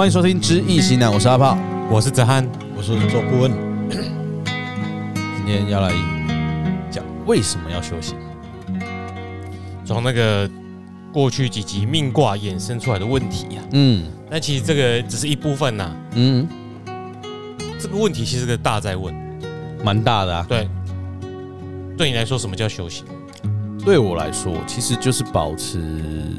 欢迎收听《知易行难》，我是阿炮，我是泽汉，我是周顾问。今天要来讲为什么要修行，从那个过去几集命卦衍生出来的问题呀、啊。嗯，那其实这个只是一部分呐、啊。嗯，这个问题其实是个大在问，蛮大的啊。对，对你来说，什么叫修行？对我来说，其实就是保持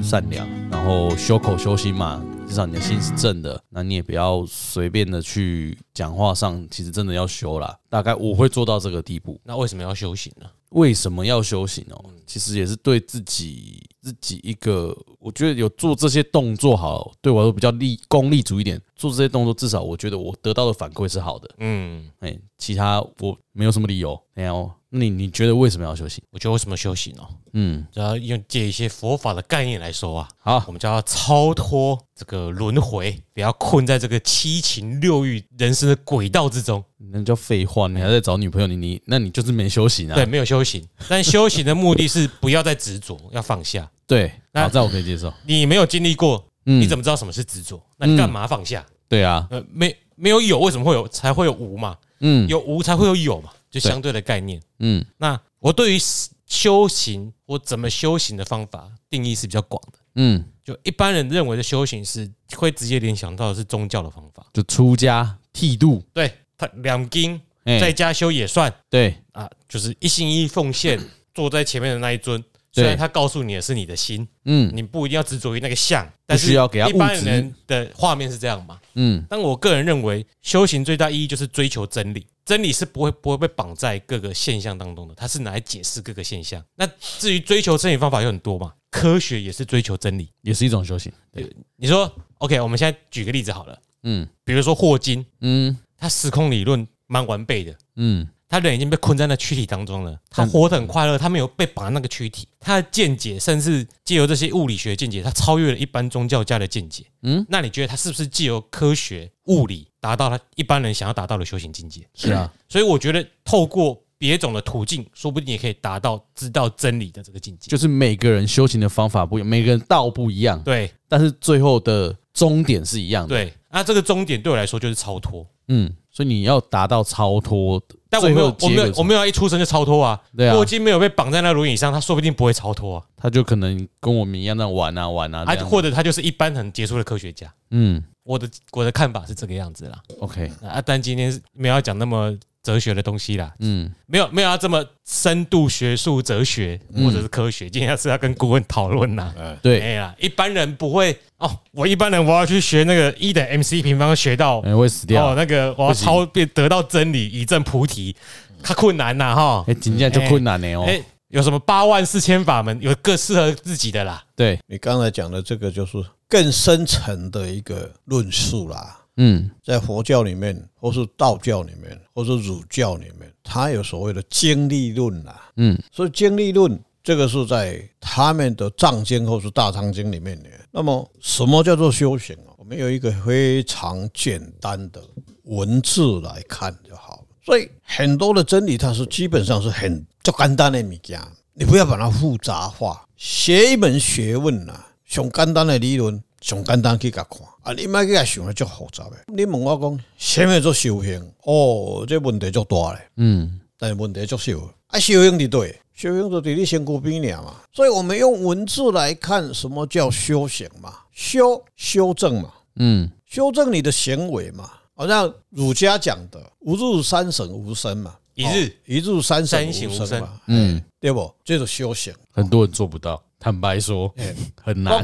善良，然后修口修心嘛。至少你的心是正的，那你也不要随便的去讲话上，其实真的要修啦。大概我会做到这个地步。那为什么要修行呢？为什么要修行哦？其实也是对自己自己一个，我觉得有做这些动作好，对我来说比较利功利主一点。做这些动作，至少我觉得我得到的反馈是好的。嗯，哎，其他我没有什么理由。没有。那你你觉得为什么要修行？我觉得为什么修行哦？嗯，就要用借一些佛法的概念来说啊。好，我们就要超脱这个轮回，不要困在这个七情六欲人生的轨道之中。那叫废话，你还在找女朋友？你你那你就是没修行啊？对，没有修行。但修行的目的是不要再执着，要放下。对，好，这我可以接受。你没有经历过，你怎么知道什么是执着？那你干嘛放下？对啊，呃，没没有有，为什么会有？才会有无嘛？嗯，有无才会有有嘛？就相对的概念。嗯，那。我对于修行，我怎么修行的方法定义是比较广的。嗯，就一般人认为的修行是会直接联想到的是宗教的方法，就出家剃度，对他两经在家修也算。对啊，就是一心一意奉献，坐在前面的那一尊。虽然他告诉你的是你的心，嗯，你不一定要执着于那个相，但是要给他一般人的画面是这样嘛？嗯，但我个人认为，修行最大意义就是追求真理。真理是不会不会被绑在各个现象当中的，它是拿来解释各个现象。那至于追求真理方法有很多嘛，科学也是追求真理，也是一种修行。对，你说 OK，我们现在举个例子好了，嗯，比如说霍金，嗯，他时空理论蛮完备的，嗯。他人已经被困在那躯体当中了，他活得很快乐，他没有被绑在那个躯体。他的见解，甚至借由这些物理学见解，他超越了一般宗教家的见解。嗯，那你觉得他是不是借由科学物理达到他一般人想要达到的修行境界？是啊，所以我觉得透过别种的途径，说不定也可以达到知道真理的这个境界。就是每个人修行的方法不一样，每个人道不一样。对，但是最后的终点是一样的。对，那这个终点对我来说就是超脱。嗯，所以你要达到超脱。但我没有，我没有，我没有一出生就超脱啊！对啊，霍金没有被绑在那轮椅上，他说不定不会超脱啊。他就可能跟我们一样那样玩啊玩啊，或者他就是一般很杰出的科学家。嗯，我的我的看法是这个样子啦。OK，啊，但今天没有要讲那么。哲学的东西啦，嗯，没有没有要这么深度学术哲学或者是科学，今天是要跟顾问讨论呐，对，哎呀，一般人不会哦，我一般人我要去学那个一等 MC 平方学到，会死掉。哦，那个我要超变得到真理以证菩提，太困难了哈，哎，今天就困难呢哦，哎，有什么八万四千法门，有各适合自己的啦，对，你刚才讲的这个就是更深层的一个论述啦。嗯，在佛教里面，或是道教里面，或是儒教里面，它有所谓的经历论啦。嗯，所以经历论这个是在他们的藏经或是大藏经里面的。那么，什么叫做修行啊？我们有一个非常简单的文字来看就好了。所以，很多的真理，它是基本上是很就简单的物件，你不要把它复杂化。学一门学问呐，上简单的理论。上简单去甲看啊！你莫去甲想的足复杂的。你问我讲，什么做修行？哦，这问题足大嘞。嗯，但是问题足小。啊，修行的对，修行就在你身躯边尔嘛。所以我们用文字来看，什么叫修行嘛？修修正嘛。嗯，修正你的行为嘛。好像儒家讲的“吾日三省吾身”嘛，一日一日三省吾身嘛。嗯，对不？这是修行。很多人做不到，坦白说，很难。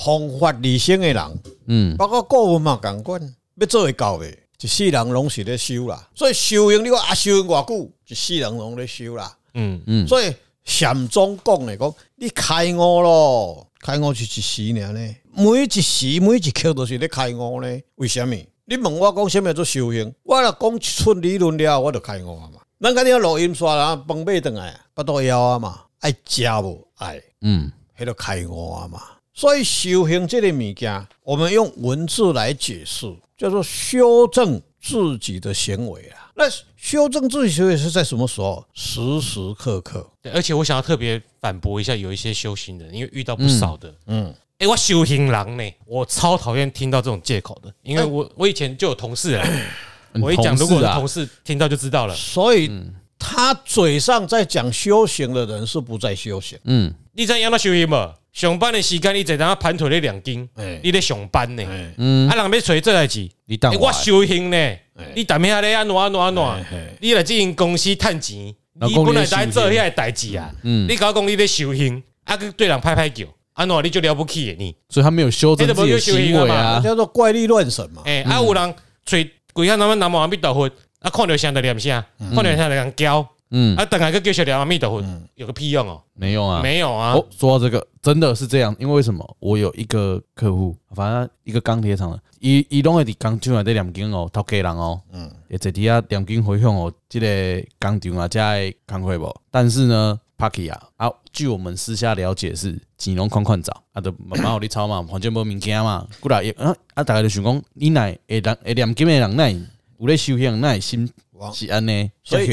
弘法理性的人，嗯，包括顾问嘛，共款要做会到的，一世人拢是咧修啦。所以修行你话啊，修行偌久，一世人拢咧修啦。嗯嗯，所以禅宗讲的讲，你开悟咯，开悟是一时呢。每一时每一刻都是咧开悟呢。为什么？你问我讲什么做修行？我若讲一出理论了，我就开悟啊嘛。咱今日录音刷啦，饭买转来，巴肚枵啊嘛，爱食无爱，嗯，迄个开悟啊嘛。所以修行这个物件，我们用文字来解释，叫做修正自己的行为啊。那修正自己行为是在什么时候？时时刻刻。对，而且我想要特别反驳一下，有一些修行人，因为遇到不少的，嗯，哎，我修行狼呢，我超讨厌听到这种借口的，因为我我以前就有同事啊，我一讲，如果同事听到就知道了，所以他嘴上在讲修行的人是不在修行。嗯，你在让他修行吗？上班的时间，你在那盘腿咧两斤，你咧上班呢，嗯，啊，人要找这代志，你当我修行呢，你当面咧安怎安怎安怎，你来经营公司趁钱，你本来在做遐个代志啊，你搞讲你咧修行，啊，去对人拍拍叫，安怎你就了不起你，所以他没有修正自己的行为啊，叫做怪力乱神嘛，哎，啊，有人找鬼下他们南无阿弥陀佛，啊，看到像在念啥，看到像在人教。嗯，啊，等下个叫小梁阿弥陀佛，有个屁用哦，没用啊，没有啊。哦，说到这个，真的是这样，因为为什么？我有一个客户，反正一个钢铁厂的，伊伊拢会伫工厂内底念经哦，头家人哦，嗯，也在底下念经回向哦，即个工厂啊，才会工会无？但是呢，帕奇啊，啊，据我们私下了解是钱拢款款找，啊，都慢慢互你抄嘛，反正无物件嘛，过来啊，啊，大家就想讲，你奈会人会念经的人会有咧修行，会心是安尼，所以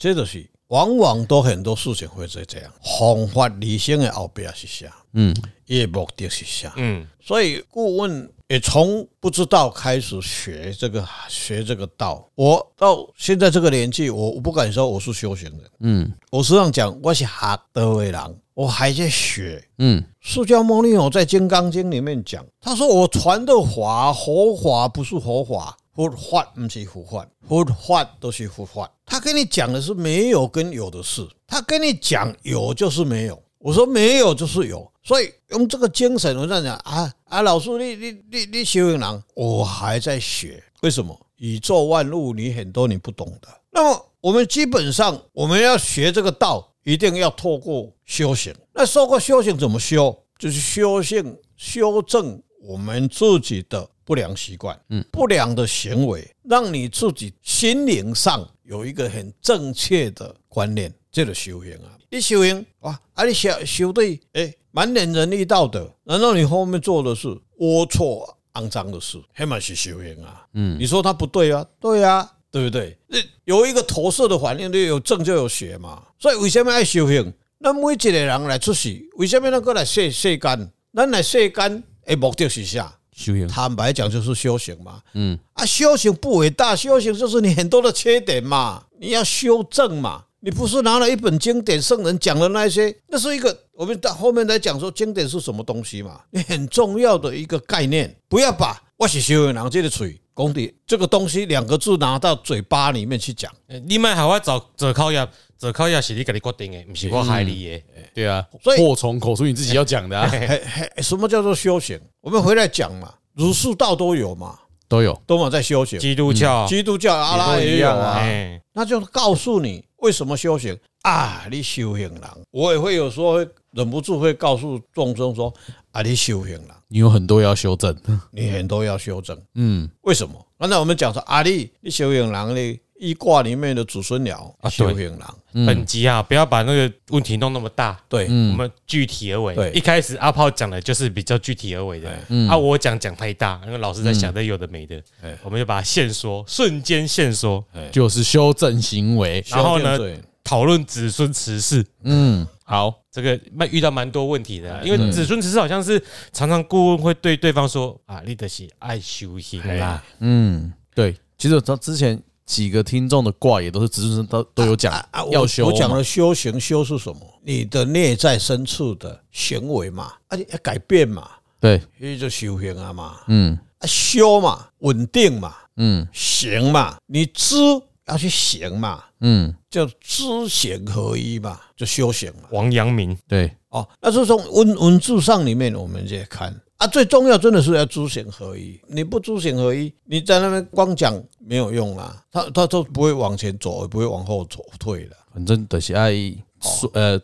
这就是往往都很多事情会是这样，方法理性的后边是啥？嗯，也目的是啥？嗯，所以顾问也从不知道开始学这个学这个道。我到现在这个年纪，我我不敢说我是修行人。嗯，我实际上讲我是学道的人，我还在学。嗯，释迦牟尼佛在《金刚经》里面讲，他说我传的法，佛法不是佛法。佛法不是佛法，佛法都是佛法。他跟你讲的是没有跟有的事，他跟你讲有就是没有。我说没有就是有，所以用这个精神，我在讲啊啊，老师你你你你修行人，我还在学。为什么？宇宙万物你很多你不懂的。那么我们基本上我们要学这个道，一定要透过修行。那透过修行怎么修？就是修行修正我们自己的。不良习惯，嗯，不良的行为，让你自己心灵上有一个很正确的观念，这个修行啊，你修行哇，啊，你修修对，哎，满脸仁义道德，难道你后面做的是龌龊肮脏的事，还蛮是修行啊？嗯，你说他不对啊？对啊，对不对？那有一个投射的反应，你有正就有邪嘛。所以为什么爱修行？那每一个人来出世，为什么能够来世世间？咱来世间的目的是啥？修行，坦白讲就是修行嘛。嗯啊，修行不伟大，修行就是你很多的缺点嘛，你要修正嘛。你不是拿了一本经典，圣人讲的那些，那是一个我们到后面来讲说经典是什么东西嘛？你很重要的一个概念，不要把我是修行人这个嘴功底这个东西两个字拿到嘴巴里面去讲。你们还会找找靠呀？这靠呀是你给你决定的，不是我害你的。对啊，所以祸从口出，你自己要讲的啊。什么叫做修行？我们回来讲嘛，儒释道都有嘛，都有，都嘛在修行。基督教、基督教、阿拉也有啊。那就告诉你为什么修行啊？你修行人，我也会有时候忍不住会告诉众生说啊，你修行了，你有很多要修正，你很多要修正。嗯，为什么？刚才我们讲说啊，你你修行人呢？一卦里面的祖孙鸟啊，修行人。本集啊，不要把那个问题弄那么大。对，我们具体而为。对，一开始阿炮讲的就是比较具体而为的。嗯啊，我讲讲太大，因为老师在想的有的没的。我们就把它限缩，瞬间限缩，就是修正行为。然后呢，讨论子孙辞世。嗯，好，这个蛮遇到蛮多问题的，因为子孙辞世好像是常常顾问会对对方说啊，你的是爱修行啦。嗯，对，其实他之前。几个听众的卦也都是子孙都都有讲要修。我讲了修行修是什么？你的内在深处的行为嘛，而且要改变嘛，对，所以就修行啊嘛，嗯，啊修嘛，稳定嘛，嗯，行嘛，你知要去行嘛，嗯，叫知行合一嘛，就修行嘛。王阳明对，哦，那是从文文字上里面我们再看。啊，最重要真的是要知行合一。你不知行合一，你在那边光讲没有用啊。他他都不会往前走，也不会往后走退的。反正都是爱说，呃，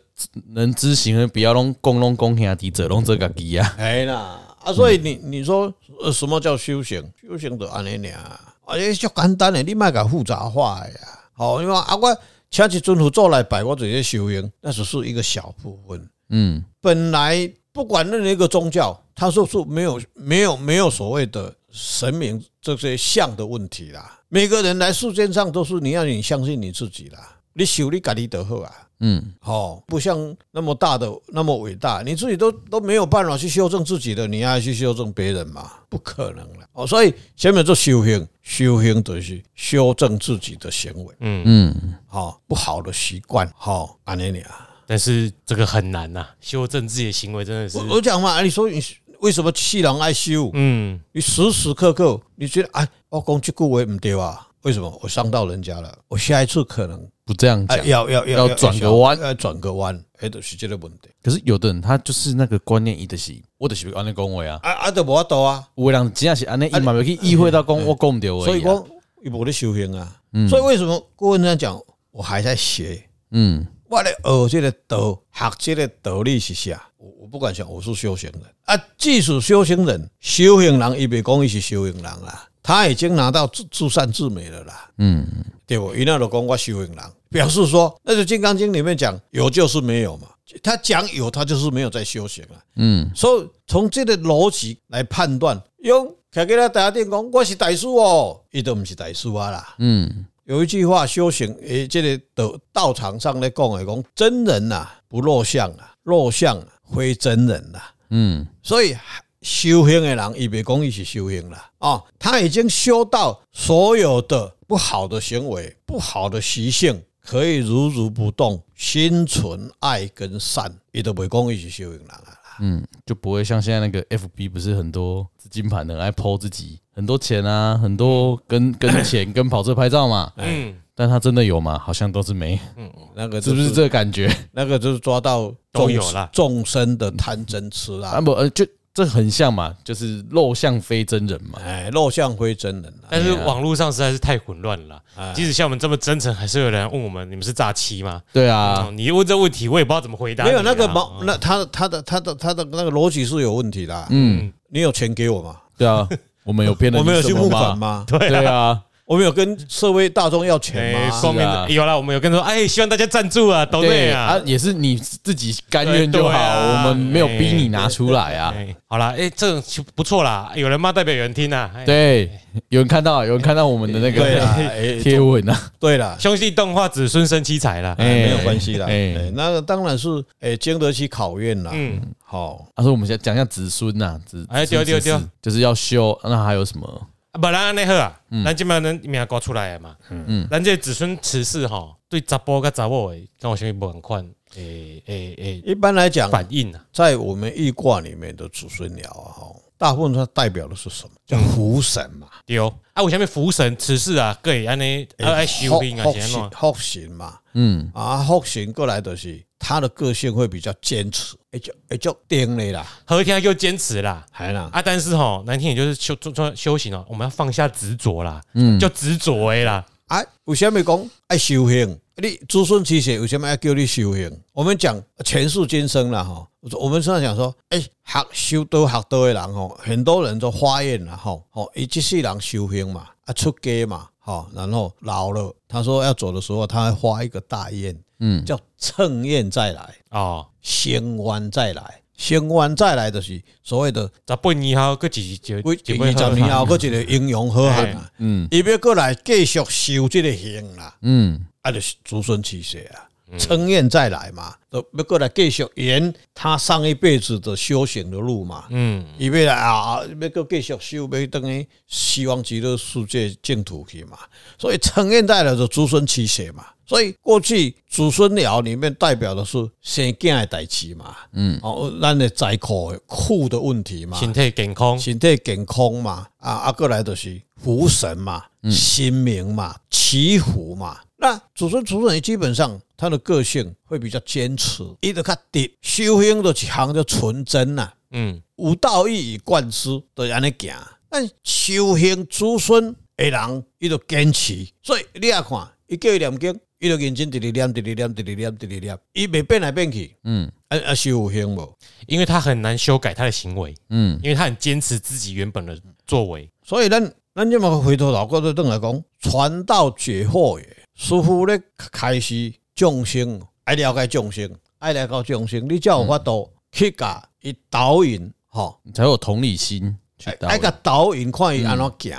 能知行的，不要拢讲拢讲兄弟，做拢做家己啊。哎啦，啊，所以你你说呃什么叫修行？修行就安尼俩，而且就简单的，你莫甲复杂化呀。好，因为啊，我请一尊佛祖来拜，我这些修行，那只是一个小部分。嗯，本来。不管任何一个宗教，他说是没有没有没有所谓的神明这些像的问题啦。每个人来世间上都是你要你相信你自己啦，你修你家己得好啊。嗯，好，不像那么大的那么伟大，你自己都都没有办法去修正自己的，你还去修正别人嘛？不可能了。哦，所以前面做修行，修行就是修正自己的行为。嗯嗯，好，不好的习惯，好，安尼啊。但是这个很难呐，修正自己的行为真的是。我讲嘛，你说你为什么气人爱修？嗯，你时时刻刻你觉得哎，我讲这句话不对啊？为什么我伤到人家了？我下一次可能。不这样讲，要要要转个弯，要转个弯，哎，都是这个问题。可是有的人他就是那个观念，一的是，我的是安尼讲话啊，啊啊，都无法度啊。有的人真正是安尼，伊嘛，没去意会到讲我讲唔对，所以讲伊无咧修行啊。所以为什么顾问这样讲？我还在学，嗯，我咧学这个道，学这个道理是啥？我我不敢讲我是修行人啊，即使修行人，修行人伊别讲伊是修行人啦。他已经拿到至至善至美了啦，嗯，对不？一那的公我修行人，表示说，那就《金刚经》里面讲有就是没有嘛。他讲有，他就是没有在修行啊。嗯，所以从这个逻辑来判断，用凯给他打电讲，我是大师哦，伊都不是大师啊啦。嗯，有一句话，修行诶，这个道道场上来讲来讲，真人呐不露相啊，露相非真人呐。嗯，所以。修行的人，伊别讲伊是修行啦啊，他已经修到所有的不好的行为、不好的习性可以如如不动，心存爱跟善，伊都别讲伊是修行人啊。嗯，就不会像现在那个 FB 不是很多资金盘的爱 po 自己很多钱啊，很多跟 跟钱跟跑车拍照嘛。嗯，但他真的有吗？好像都是没。嗯，那个是不是这个感觉？那个就是抓到都有了众生的贪嗔痴啦。啊不呃就。这很像嘛，就是肉像非真人嘛，哎，肉像非真人。但是网络上实在是太混乱了，即使像我们这么真诚，还是有人问我们：你们是诈欺吗？对啊，你问这问题，我也不知道怎么回答。没有那个毛，那他他的他的他的那个逻辑是有问题的。嗯，你有钱给我吗？对啊，我们有骗人，我们有去募款吗？对啊。我们有跟社会大众要钱吗？有啦，我们有跟他说，哎，希望大家赞助啊，都对啊，也是你自己甘愿就好，我们没有逼你拿出来啊。好啦，哎，这种不错啦，有人骂代表有人听呐，对，有人看到，有人看到我们的那个 贴文啊。对了，兄弟动画子孙生七彩了，没有关系啦。哎，那个当然是哎经得起考验啦。嗯，好，他说我们先讲一下子孙呐，子哎，对对对，就是要修，那还有什么？不然安尼好啊，咱即摆咱名挂出来的嘛，嗯，咱这子孙此事吼，对查甫甲查某诶，跟我相信不很宽，诶诶诶，一般来讲，反应啊，在我们易卦里面的子孙爻啊，吼，大部分它代表的是什么？叫福神嘛，对。哦，啊，为什么福神此事啊，可以安尼爱修兵啊，福神福神嘛，嗯，啊，福神过来就是。他的个性会比较坚持，哎就哎就顶嘞啦，好听就坚持啦，还啦。啊，但是吼难听也就是修做做修行哦，我们要放下执着啦，嗯，就执着诶啦，啊，为什么讲？爱修行？你子孙七写为什么要叫你修行？我们讲前世今生啦哈，我们现在讲说，哎，学修道学道的人吼，很多人都发愿了哈，哦，一这世人修行嘛，啊出家嘛，好，然后老了，他说要走的时候，他还发一个大愿。嗯，叫乘愿再来啊，先弯再来，先弯再来就是所谓的十八年后，搁一就二十年后，搁一个英雄好汉啊，嗯，伊要过来继续修这个行啦，嗯，啊，就是子孙七世啊，乘愿再来嘛，都要过来继续沿他上一辈子的修行的路嘛，嗯，伊要来啊，要过继续修，要等于西方极乐世界净土去嘛，所以称愿再来的子孙七血嘛。所以过去祖孙爻里面代表的是生囝的代志嘛，嗯，哦，咱的灾苦苦的问题嘛，身体健康，身体健康嘛，啊啊，过来就是福神嘛，神明嘛，祈福嘛。那祖孙出生基本上他的个性会比较坚持，伊就较直，修行的强就纯真呐，嗯，有道义以贯之的安尼行。但修行子孙的人，伊就坚持，所以你也看，伊叫伊念经。伊就认真直直念，直直念，直直念，直直念，伊袂变来变去。嗯，啊啊，修行无，因为他很难修改他的行为。嗯，因为他很坚持自己原本的作为。所以咱咱这么回头老过头转来讲，传道解惑也。师傅咧开始众生爱了解众生，爱了解众生，你才有法度去甲伊导引，吼，你才有同理心。爱甲导引看伊安怎行。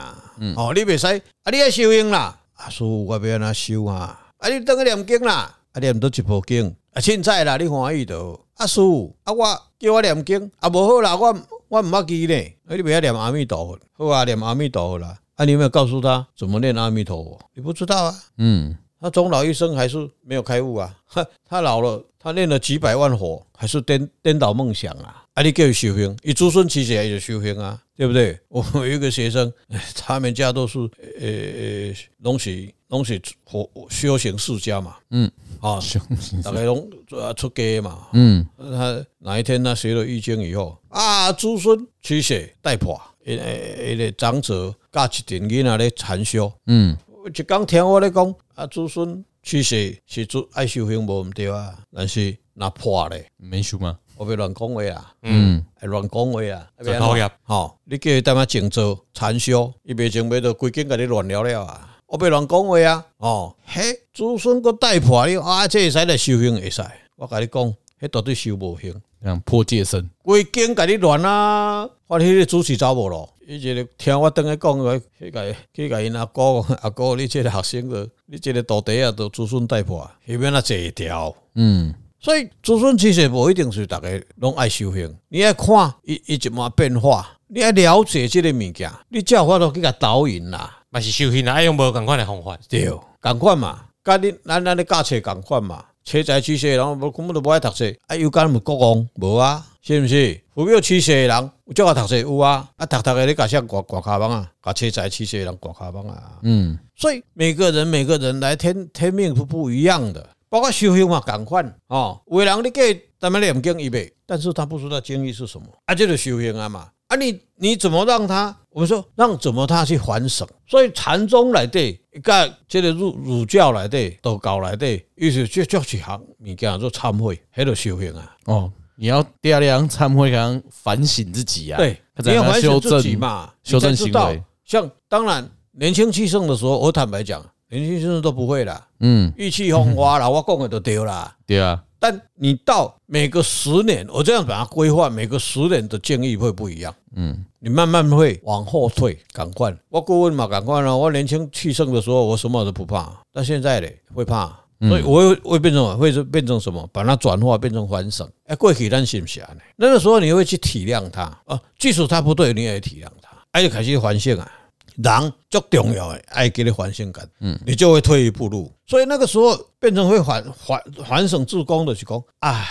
哦，你袂使啊，你爱修行啦。啊，师傅，我要安怎修啊？啊，你等个念经啦，啊，念倒一部经，啊，凊彩啦，你欢喜就。啊，师傅，啊，我叫我念经，啊，无好啦，我我毋捌记咧。啊，你袂晓念阿弥陀佛，好啊，念阿弥陀佛啦。啊，你有没有告诉他怎么念阿弥陀佛？你不知道啊？嗯，他终老一生还是没有开悟啊？他老了，他念了几百万佛，还是颠颠倒梦想啊？啊，你叫他修行，你祖孙其实也是修行啊，对不对？我有一个学生，他们家都是呃呃，东西东西佛修行世家嘛，嗯，啊，大概拢出家嘛，嗯，他哪一天他学了易经以后啊，诸孙驱邪带破。诶，诶，个长者教一阵囡仔咧禅修，嗯，一讲听我咧讲，啊，子孙其实是做爱修行无毋对啊，但是若破咧，免修吗？我别乱讲话啊，嗯，乱讲话啊，讨厌，好，你叫伊踮遐静坐禅修，伊袂静袂到规间甲你乱聊了啊，我别乱讲话啊，哦，嘿，子孙个带破你啊，这会使来修行会使，我甲你讲，迄绝对修无行。像破戒身，规间甲你乱啊！我迄个主持走无咯，伊一个听我等下讲个，去甲去甲因阿哥 阿哥，你这个学生个，你这个徒弟啊，都子孙带破，下面那这一条，嗯，所以子孙其实无一定是大家拢爱修行，你爱看伊伊怎么变化，你爱了解这个物件，你才有法度去甲导引啦，嘛是修行啦，爱用无共款的方法，对，共款嘛，甲你咱咱咧教册共款嘛。车载驱邪，人无根本都不爱读书，啊，有干么国王无啊？是不是？有没有驱邪的人？有叫我读书有啊？啊，读读的你搞啥挂挂卡邦啊？搞车载驱邪人挂卡邦啊？嗯，所以每个人每个人来天天命是不一样的，包括修行嘛，共款哦。有的人你给咱们念经一辈，但是他不知道经义是什么，啊，这就修行啊嘛。啊你，你你怎么让他？我们说让怎么他去反省？所以禅宗来对，一个这个儒儒教来对，道教来对，意思就就去行物件做忏悔，还得修行啊。哦，你要第二样忏悔，讲反省自己啊。对，你要反省自己嘛，修正行为。像当然年轻气盛的时候，我坦白讲，年轻气盛都不会啦。嗯，意气风发啦，我讲的都对啦。对啊。但你到每个十年，我这样把它规划，每个十年的建议会不一样。嗯，你慢慢会往后退，赶快。我顾问嘛，赶快了。我年轻气盛的时候，我什么都不怕。但现在嘞，会怕，所以我会会变成会变成什么？把它转化变成反省。哎，过去咱是不是啊？那个时候你会去体谅他啊，即使他不对，你也体谅他。哎，就开始反省啊。人最重要的，爱给你反省感，嗯，你就会退一步路。所以那个时候变成会反反反省自宫的是讲啊，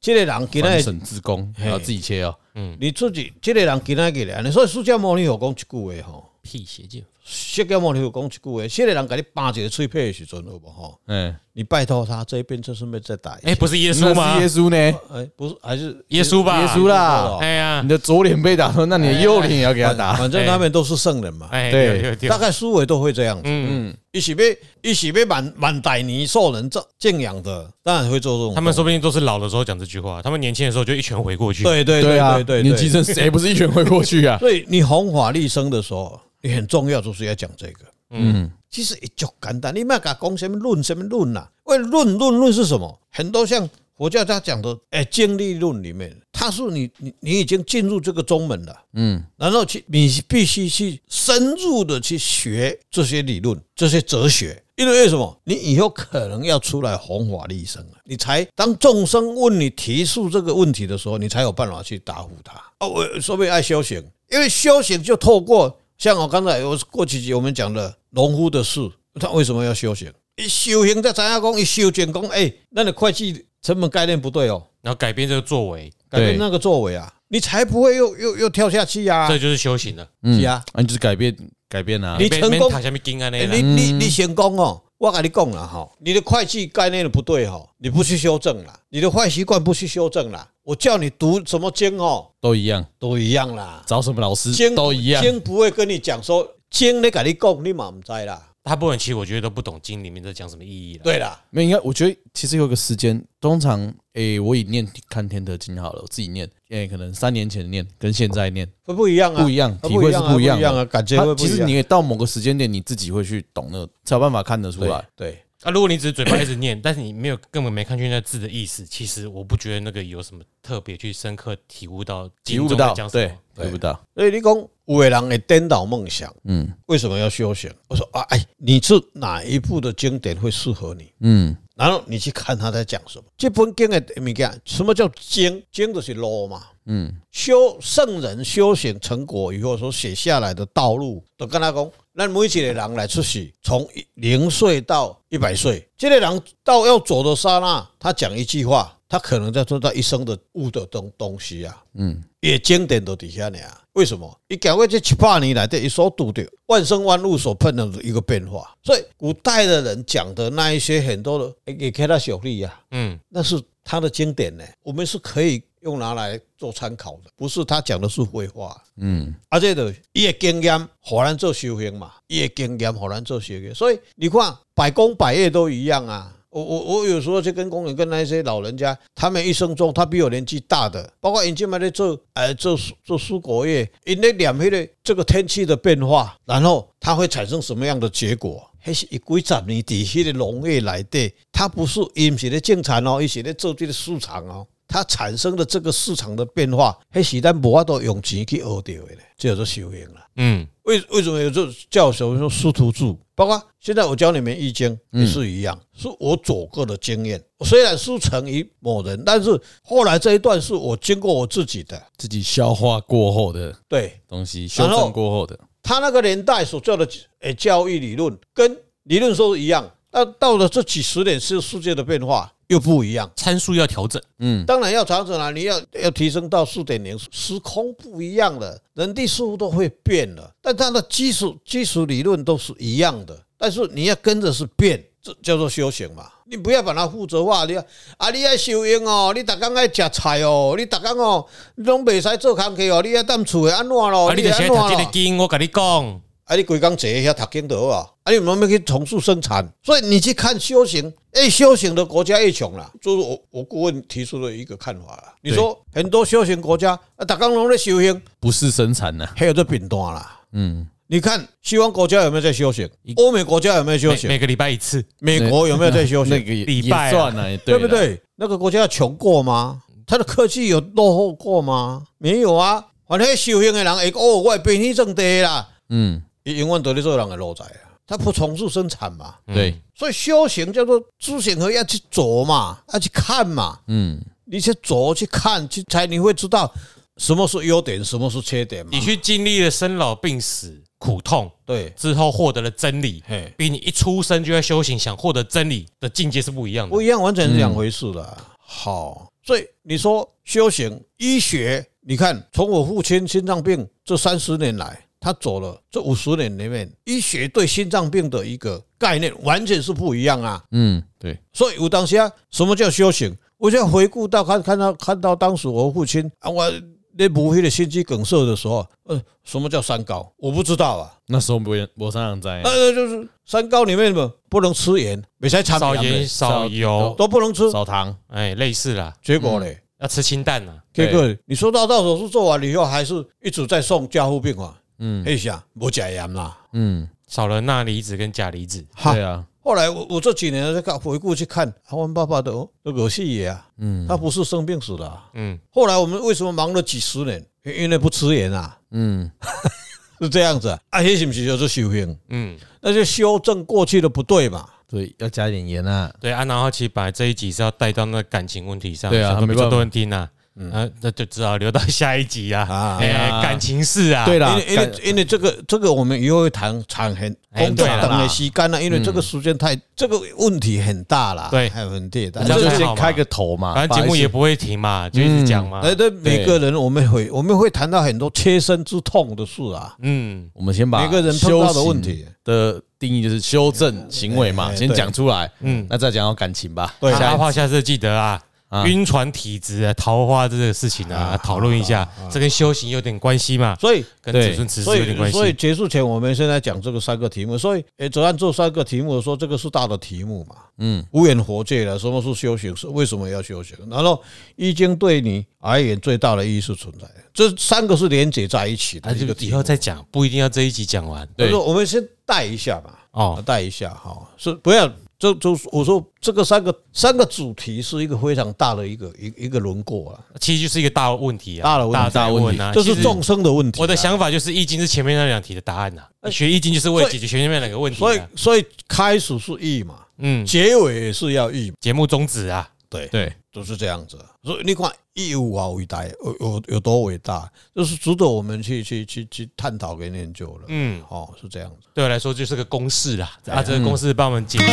这个人给那反省自宫，要自己切哦，嗯，你自己这个人给那给的，所以释迦牟尼有讲一句话吼，辟邪剑。释迦牟尼有讲一句话，现在人给你扒一个脆皮的时阵，好不好？嗯，你拜托他这边就是没再打。哎，不是耶稣吗？耶稣呢？哎，不是，还是耶稣吧？耶稣啦！哎呀，你的左脸被打，那你的右脸也要给他打。反正他们都是圣人嘛。哎，对，大概思维都会这样子。嗯，一起被一起被满满歹尼受人这敬仰的，当然会做这种。他们说不定都是老的时候讲这句话，他们年轻的时候就一拳回过去。对对对对对，年轻人谁不是一拳回过去啊？所以你弘法立生的时候，你很重要，就是要讲这个。嗯，其实也就简单，你不要讲讲什么论什么论呐？为论论论是什么？很多像佛教他讲的，哎，经历论里面，他是你你你已经进入这个宗门了，嗯，然后去你必须去深入的去学这些理论、这些哲学，因为为什么？你以后可能要出来弘法利生了，你才当众生问你提出这个问题的时候，你才有办法去答复他。哦，我说明爱修行，因为修行就透过。像我刚才我过几集我们讲的农夫的事，他为什么要修行？一修行在咱家讲，一修建工，哎，那你会计成本概念不对哦，然后改变这个作为，改变那个作为啊，你才不会又又又跳下去呀。这就是修行了，是啊，你就是改变改变啊。你成功，你你你成功哦。我跟你讲了哈，你的会计概念的不对哈，你不去修正了，你的坏习惯不去修正了，我叫你读什么经哦，都一样，都一样啦。找什么老师，经都一样，经不会跟你讲说经你跟你讲，你嘛唔知啦。大部分其实我觉得都不懂经里面在讲什么意义了。对啦，没有应该，我觉得其实有个时间，通常诶，我以念看天德经好了，我自己念，诶，可能三年前念跟现在念会不一样啊，不一样，体会是不一样啊，感觉会不一样。其实你也到某个时间点，你自己会去懂那个，才有办法看得出来。对。啊，如果你只是嘴巴一直念，但是你没有根本没看清那字的意思，其实我不觉得那个有什么特别去深刻体悟到，体悟不到，对，体悟不到。所以你讲有的人会颠倒梦想，嗯，为什么要修行？我说啊，哎，你是哪一部的经典会适合你？嗯。然后你去看他在讲什么，这本经的物件，什么叫经？经就是路嘛。嗯，修圣人修行成果以后所写下来的道路，都跟他讲，那每一个人来出世，从零岁到一百岁，这个人到要走的刹那，他讲一句话。他可能在做他一生的悟的东东西啊，嗯，也经典都底下呢啊？为什么？你讲过这七八年来的一所读的万生万物所碰到的一个变化，所以古代的人讲的那一些很多的也给他小利呀，嗯，那是他的经典呢，我们是可以用拿来做参考的，不是他讲的是废话，嗯，而且的也经验，好难做修行嘛，也经验好难做修行，所以你看百工百业都一样啊。我我我有时候去跟工人跟那些老人家，他们一生中，他比我年纪大的，包括以前嘛在做，呃，做做蔬果业，因为两边的这个天气的变化，然后它会产生什么样的结果？还是一几十年底下的农业来的，它不是因是的进产哦，一些的做这个市场哦，它产生的这个市场的变化，还是咱无法度用钱去学到的嘞，这叫做修行了。嗯。为为什么有这叫什么说师徒制？包括现在我教你们易经也是一样，是我走过的经验。虽然师承于某人，但是后来这一段是我经过我自己的自己消化过后的对东西，修正过后的。他那个年代所做的诶教育理论跟理论说一样，那到了这几十年是世界的变化。又不一样，参数要调整。嗯，当然要调整了。你要要提升到四点零，时空不一样了，人地事物都会变了。但它的基础基础理论都是一样的。但是你要跟着是变，这叫做修行嘛。你不要把它负责化。你要啊，你爱修行哦，你大刚爱食菜哦，你大刚哦，你拢袂使做工课哦，你爱当厝的安怎咯？你得先读这个经，我跟你讲。啊！你规工坐遐读经就好啊！啊！你慢慢去重塑生产，所以你去看修行，越修行的国家越穷啦。就是我我顾问提出的一个看法啦。你说很多修行国家啊，大家拢在修行，不是生产呢，还有这饼端啦。嗯，你看西方国家有没有在休闲？欧美国家有没有休闲？每个礼拜一次。美国有没有在休闲？那个礼拜算了，对不对？那个国家穷过吗？他的科技有落后过吗？没有啊。反正修行的人，哎哦，我变起正地啦。嗯。永远都在做人的路仔啊，他不重复生产嘛，对，所以修行叫做知行合一，要去走嘛，要去看嘛，嗯，你去走去看去才你会知道什么是优点，什么是缺点嘛。你去经历了生老病死苦痛，对，之后获得了真理，比你一出生就在修行想获得真理的境界是不一样的，不一样，完全是两回事的。好，所以你说修行医学，你看从我父亲心脏病这三十年来。他走了这五十年里面，医学对心脏病的一个概念完全是不一样啊。嗯，对。所以我当时啊，什么叫修行？我就回顾到看看到看到当时我父亲啊，我那不会的心肌梗塞的时候，呃，什么叫三高？我不知道啊。那时候没有没上人在。呃，就是三高里面嘛，不能吃盐，没才少盐少油都不能吃，少糖，哎，类似啦。结果呢，要吃清淡呐。结果你说到到手术做完了以后，还是一直在送加护病房。嗯，哎呀，没加盐啦，嗯，少了钠离子跟钾离子，对啊。后来我我这几年在看回顾去看，阿文爸爸的那个细爷啊，嗯，他不是生病死的，嗯。后来我们为什么忙了几十年？因为不吃盐啊，嗯，是这样子啊。啊，那是不是就是修行？嗯，那就修正过去的不对嘛。对，要加点盐啊。对啊，然后其实把这一集是要带到那感情问题上，对啊，没这么多人听啊。嗯，那就只好留到下一集啊！哎，感情事啊，对了，因为因为因为这个这个我们以后会谈长很工作等的时间了，因为这个时间太这个问题很大了，对，还有很大，那就先开个头嘛，反正节目也不会停嘛，就一直讲嘛。哎，对，每个人我们会我们会谈到很多切身之痛的事啊。嗯，我们先把每个人碰到的问题。的定义就是修正行为嘛，先讲出来。嗯，那再讲到感情吧。对，下话下次记得啊。晕船体质啊，桃花这个事情啊，讨论一下，这跟修行有点关系嘛？所以跟子孙慈禧有点关系。所以结束前，我们现在讲这个三个题目。所以，诶，走按这三个题目说，这个是大的题目嘛？嗯，无缘佛界了，什么是修行？是为什么要修行？然后，易经对你而言最大的意义是存在的。这三个是连接在一起的。这个以后再讲，不一定要这一集讲完。对，我们先带一下吧。哦，带一下哈，是不要。这就我说这个三个三个主题是一个非常大的一个一一个轮廓啊，其实就是一个大问题啊，大的问题，大问题啊，这是众生的问题。我的想法就是易经是前面那两题的答案呐，学易经就是为了解决前面两个问题。所以所以开始是易嘛，嗯，结尾也是要易，节目宗旨啊，对对，都是这样子。所以你看易有多伟大，有有有多伟大，就是值得我们去去去去探讨跟研究了。嗯，哦，是这样子。对我来说就是个公式啦，啊，这个公式帮我们解释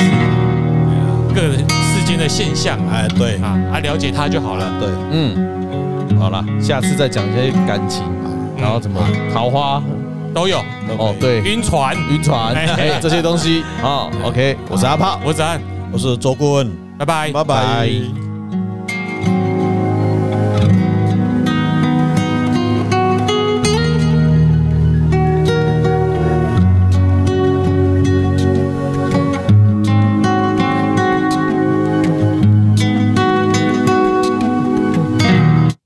各世间的现象。哎，对。啊，啊，了解它就好了。对，嗯，好了，下次再讲一些感情，然后怎么桃花？都有。哦，对，晕船，晕船，哎，这些东西。啊。OK，我是阿炮，我是子安，我是周顾问，拜拜，拜拜。